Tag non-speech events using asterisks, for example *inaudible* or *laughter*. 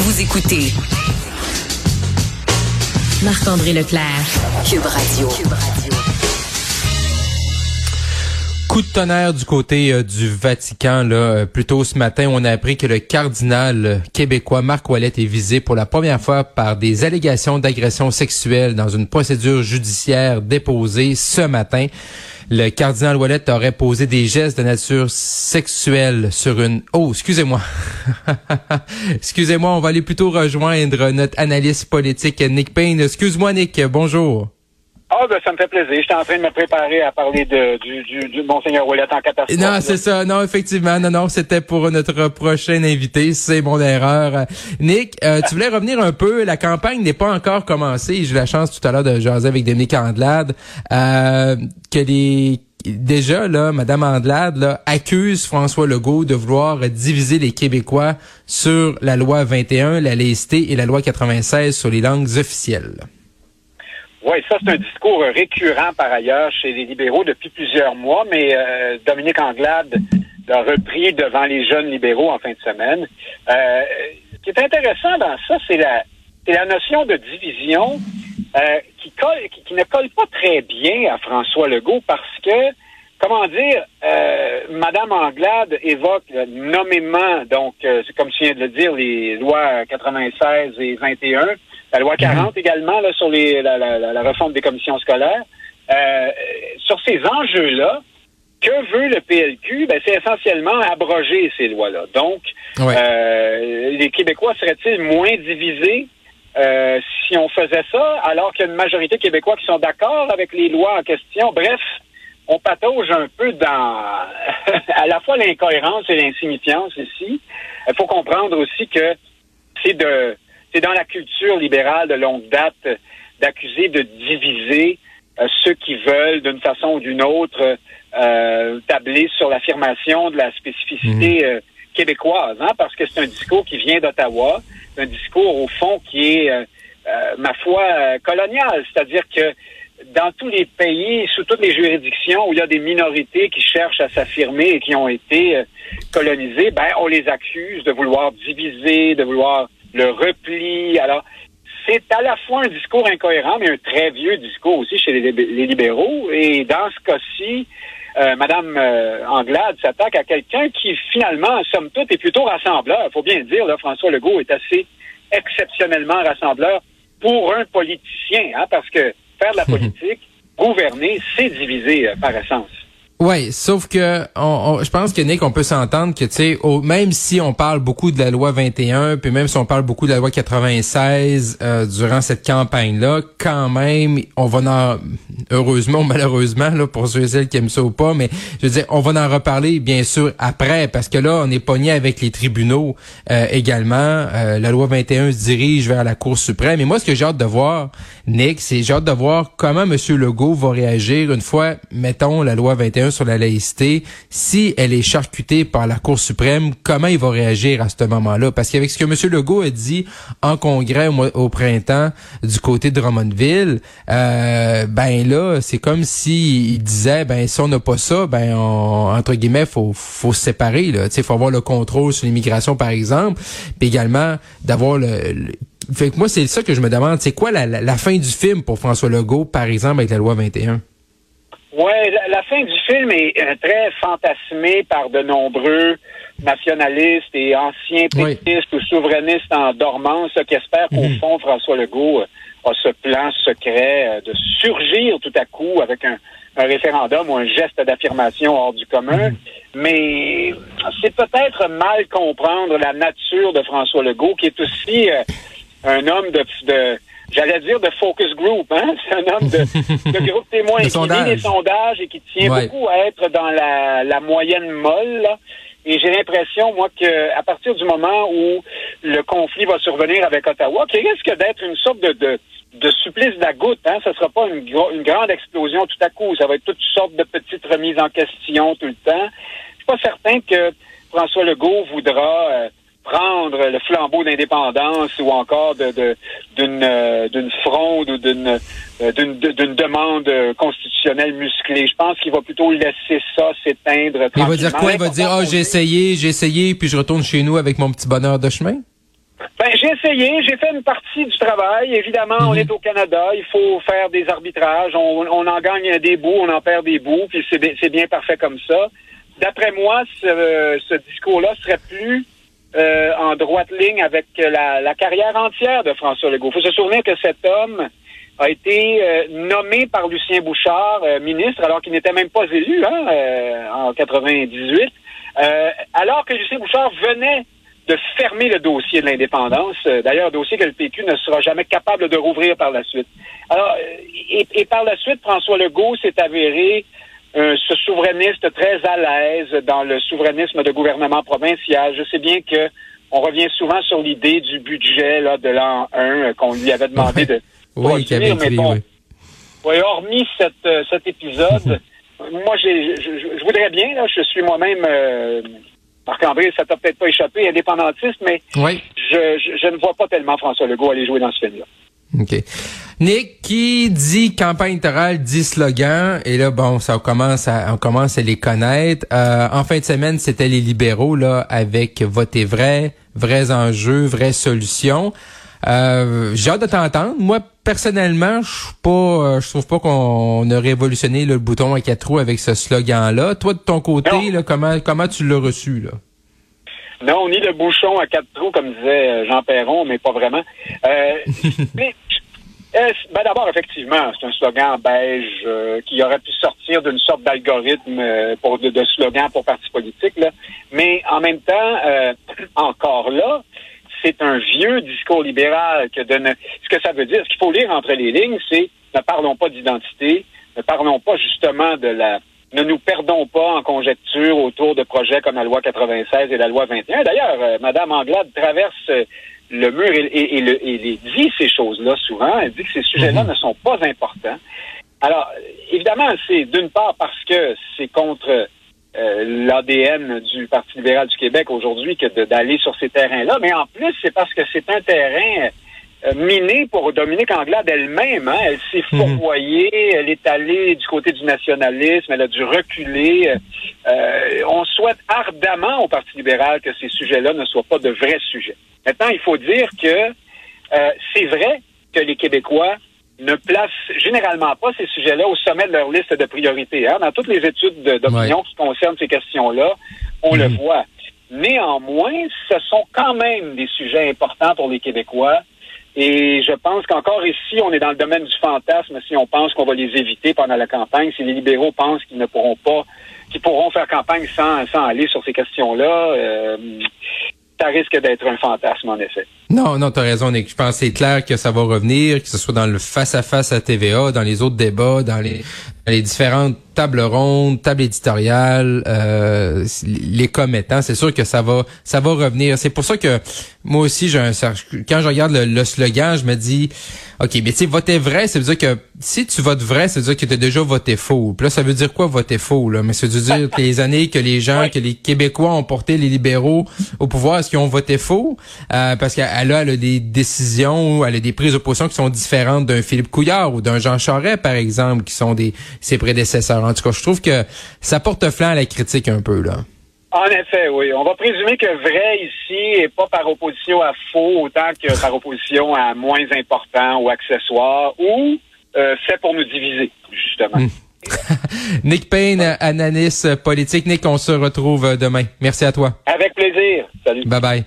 Vous écoutez Marc-André Leclerc, Cube Radio. Coup de tonnerre du côté euh, du Vatican. Là, euh, plus tôt ce matin, on a appris que le cardinal euh, québécois Marc Ouellet est visé pour la première fois par des allégations d'agression sexuelle dans une procédure judiciaire déposée ce matin. Le cardinal Ouellet aurait posé des gestes de nature sexuelle sur une... Oh, excusez-moi. *laughs* excusez-moi, on va aller plutôt rejoindre notre analyste politique Nick Payne. Excuse-moi Nick, bonjour. Ah, ben, ça me fait plaisir. J'étais en train de me préparer à parler de, du, du, du Monseigneur Ouellet en catastrophe. Non, c'est ça. Non, effectivement. Non, non, c'était pour notre prochain invité. C'est mon erreur. Nick, euh, tu voulais revenir un peu. La campagne n'est pas encore commencée. J'ai eu la chance tout à l'heure de jaser avec Dominique Andelade, euh, que les déjà là, Madame Andelade là, accuse François Legault de vouloir diviser les Québécois sur la loi 21, la laïcité et la loi 96 sur les langues officielles. Oui, ça c'est un discours récurrent par ailleurs chez les libéraux depuis plusieurs mois, mais euh, Dominique Anglade l'a repris devant les jeunes libéraux en fin de semaine. Euh, ce qui est intéressant dans ça, c'est la, la notion de division euh, qui, colle, qui, ne colle pas très bien à François Legault parce que, comment dire, euh, Madame Anglade évoque nommément, donc, c'est comme tu viens de le dire, les lois 96 et 21 la loi 40 mhm. également là, sur les, la, la, la, réforme des commissions scolaires. Euh, sur ces enjeux-là, que veut le PLQ? Ben, c'est essentiellement abroger ces lois-là. Donc, euh, les Québécois seraient-ils moins divisés euh, si on faisait ça, alors qu'il y a une majorité de Québécois qui sont d'accord avec les lois en question? Bref, on patauge un peu dans *laughs* à la fois l'incohérence et l'insignifiance ici. Il faut comprendre aussi que c'est de c'est dans la culture libérale de longue date d'accuser de diviser euh, ceux qui veulent, d'une façon ou d'une autre, euh, tabler sur l'affirmation de la spécificité mhm. euh, québécoise, hein, parce que c'est un discours qui vient d'Ottawa, un discours au fond qui est, ma foi, colonial, c'est-à-dire que dans tous les pays, sous toutes les juridictions où il y a des minorités qui cherchent à s'affirmer et qui ont été colonisées, ben on les accuse de vouloir diviser, de vouloir le repli. Alors, c'est à la fois un discours incohérent, mais un très vieux discours aussi chez les, libéraux. Et dans ce cas-ci, euh, Madame euh, Anglade s'attaque à quelqu'un qui, finalement, somme toute, est plutôt rassembleur. Il faut bien le dire, là, François Legault est assez exceptionnellement rassembleur pour un politicien, hein, parce que faire de la *laughs* politique, gouverner, c'est diviser euh, par essence. Ouais, sauf que on, je pense que Nick, on peut s'entendre que tu sais, même si on parle beaucoup de la loi 21, puis même si on parle beaucoup de la loi 96 euh, durant cette campagne-là, quand même, on va en heureusement malheureusement là pour ceux et celles qui aiment ça ou pas, mais je veux dire, on va en reparler bien sûr après parce que là, on est pogné avec les tribunaux euh, également. Euh, la loi 21 se dirige vers la Cour suprême. Et moi, ce que j'ai hâte de voir, Nick, c'est j'ai hâte de voir comment M. Legault va réagir une fois, mettons, la loi 21 sur la laïcité, si elle est charcutée par la Cour suprême, comment il va réagir à ce moment-là? Parce qu'avec ce que M. Legault a dit en congrès au, printemps du côté de Drummondville, euh, ben là, c'est comme si il disait, ben si on n'a pas ça, ben entre guillemets, faut faut se séparer. Là, il faut avoir le contrôle sur l'immigration, par exemple, puis également d'avoir le, fait que moi, c'est ça que je me demande. C'est quoi la, la, fin du film pour François Legault, par exemple, avec la loi 21? Oui, la, fin du film est euh, très fantasmée par de nombreux nationalistes et anciens pétistes ou souverainistes en dormance qui espèrent qu'au mhm. fond, François Legault euh, a ce plan secret euh, de surgir tout à coup avec un, référendum ou un geste d'affirmation hors du commun. Mhm. Mais c'est peut-être mal comprendre la nature de François Legault, qui est aussi un homme de, de j'allais dire de focus group, hein? *laughs* C'est un homme de, de groupe témoin qui lit les sondages et qui tient beaucoup à être dans la, la moyenne molle. Et j'ai l'impression, moi, que à partir du moment où le conflit va survenir avec Ottawa, qui risque d'être une sorte de, de, de supplice de la hein, ce sera pas une, une grande explosion tout à coup. Ça va être toutes sortes de petites remises en question tout le temps. Je suis pas certain que François Legault voudra euh, prendre le flambeau d'indépendance ou encore de, d'une, euh, d'une fronde ou d'une, euh, d'une, d'une demande constitutionnelle musclée. Je pense qu'il va plutôt laisser ça s'éteindre. Il va dire quoi? Il va dire, ah, j'ai essayé, j'ai essayé, puis je retourne chez nous avec mon petit bonheur de chemin? Ben, j'ai essayé, j'ai fait une partie du travail. Évidemment, on Mhm. est au Canada, il faut faire des arbitrages. On, on en gagne des bouts, on en perd des bouts, puis c'est bien, c'est bien parfait comme ça. D'après moi, ce, ce discours-là serait plus euh, en droite ligne avec la, la carrière entière de François Legault. Il faut se souvenir que cet homme a été euh, nommé par Lucien Bouchard euh, ministre alors qu'il n'était même pas élu hein, euh, en 98, euh, alors que Lucien Bouchard venait de fermer le dossier de l'indépendance. Euh, D'ailleurs, dossier que le PQ ne sera jamais capable de rouvrir par la suite. Alors, euh, et, et par la suite, François Legault s'est avéré euh, ce souverainiste très à l'aise dans le souverainisme de gouvernement provincial. Je sais bien que on revient souvent sur l'idée du budget là, de l'an 1 euh, qu'on lui avait demandé de Oui, avait mais bon, oui. hormis cette, euh, cet épisode, *laughs* moi, j'ai, je, je- je voudrais bien, là, je suis moi-même, euh, Marc-André, ça t'a peut-être pas échappé, indépendantiste, mais Oui. je, je, je ne vois pas tellement François Legault aller jouer dans ce film-là. OK. Nick, qui dit campagne électorale, dit slogan, et là, bon, ça commence à, on commence à les connaître. Euh, en fin de semaine, c'était les libéraux, là, avec Voter vrai, vrais enjeux, vraies solutions. Euh, j'ai hâte de t'entendre. Moi, personnellement, je suis pas, euh, je trouve pas qu'on a révolutionné le bouton à quatre roues avec ce slogan-là. Toi, de ton côté, là, comment, comment tu l'as reçu, là? Non, ni le bouchon à quatre trous, comme disait Jean Perron, mais pas vraiment. Euh, *laughs* mais, ben d'abord, effectivement, c'est un slogan beige euh, qui aurait pu sortir d'une sorte d'algorithme euh, pour de, slogan pour parti politique. Là. Mais en même temps, euh, *clears throat* encore là, c'est un vieux discours libéral que de ne... Ce que ça veut dire, ce qu'il faut lire entre les lignes, c'est ne parlons pas d'identité, ne parlons pas justement de la ne nous perdons pas en conjecture autour de projets comme la loi 96 et la loi 21. D'ailleurs, euh, Madame Anglade traverse euh, le mur et, et- et le- et les dit ces choses-là souvent. Elle dit que ces sujets-là ne sont pas importants. Alors, évidemment, c'est d'une part parce que c'est contre euh, l'ADN du Parti libéral du Québec aujourd'hui que d'aller sur ces terrains-là, mais en plus, c'est parce que c'est un terrain euh, miné pour Dominique Anglade elle-même. Hein. Elle s'est Mhm. fourvoyée, elle est allée du côté du nationalisme, elle a dû reculer. Euh, on souhaite ardemment au Parti libéral que ces sujets-là ne soient pas de vrais sujets. Maintenant, il faut dire que euh, c'est vrai que les Québécois ne placent généralement pas ces sujets-là au sommet de leur liste de priorités. Hein. Dans toutes les études de- d'opinion qui concernent ces questions-là, on le Mhm. voit. Néanmoins, ce sont quand même des sujets importants pour les Québécois. Et je pense qu'encore ici, on est dans le domaine du fantasme si on pense qu'on va les éviter pendant la campagne, si les libéraux pensent qu'ils ne pourront pas, qu'ils pourront faire campagne sans, sans aller sur ces questions-là. euh, ça risque d'être un fantasme, en effet. Non, non, t'as raison, Nick. Je pense que c'est clair que ça va revenir, que ce soit dans le face-à-face à TVA, dans les autres débats, dans les, dans les différentes tables rondes, tables éditoriales, euh, les commettants. C'est sûr que ça va, ça va revenir. C'est pour ça que moi aussi, j'ai un, quand je regarde le, le slogan, je me dis, OK, mais tu sais, voter vrai, ça veut dire que si tu votes vrai, ça veut dire que tu as déjà voté faux. Puis là, ça veut dire quoi voter faux? Là? Mais ça veut dire que les années que les gens, que les Québécois ont porté les libéraux au pouvoir, est-ce qu'ils ont voté faux? Euh, parce qu'elle a, elle a des décisions, elle a des prises de position qui sont différentes d'un Philippe Couillard ou d'un Jean Charest, par exemple, qui sont des ses prédécesseurs. En tout cas, je trouve que ça porte flanc à la critique un peu, là. En effet, oui. On va présumer que vrai ici est pas par opposition à faux autant que par opposition à moins important ou accessoire ou euh, fait pour nous diviser, justement. *laughs* Nick Payne, analyste politique. Nick, on se retrouve demain. Merci à toi. Avec plaisir. Salut. Bye bye.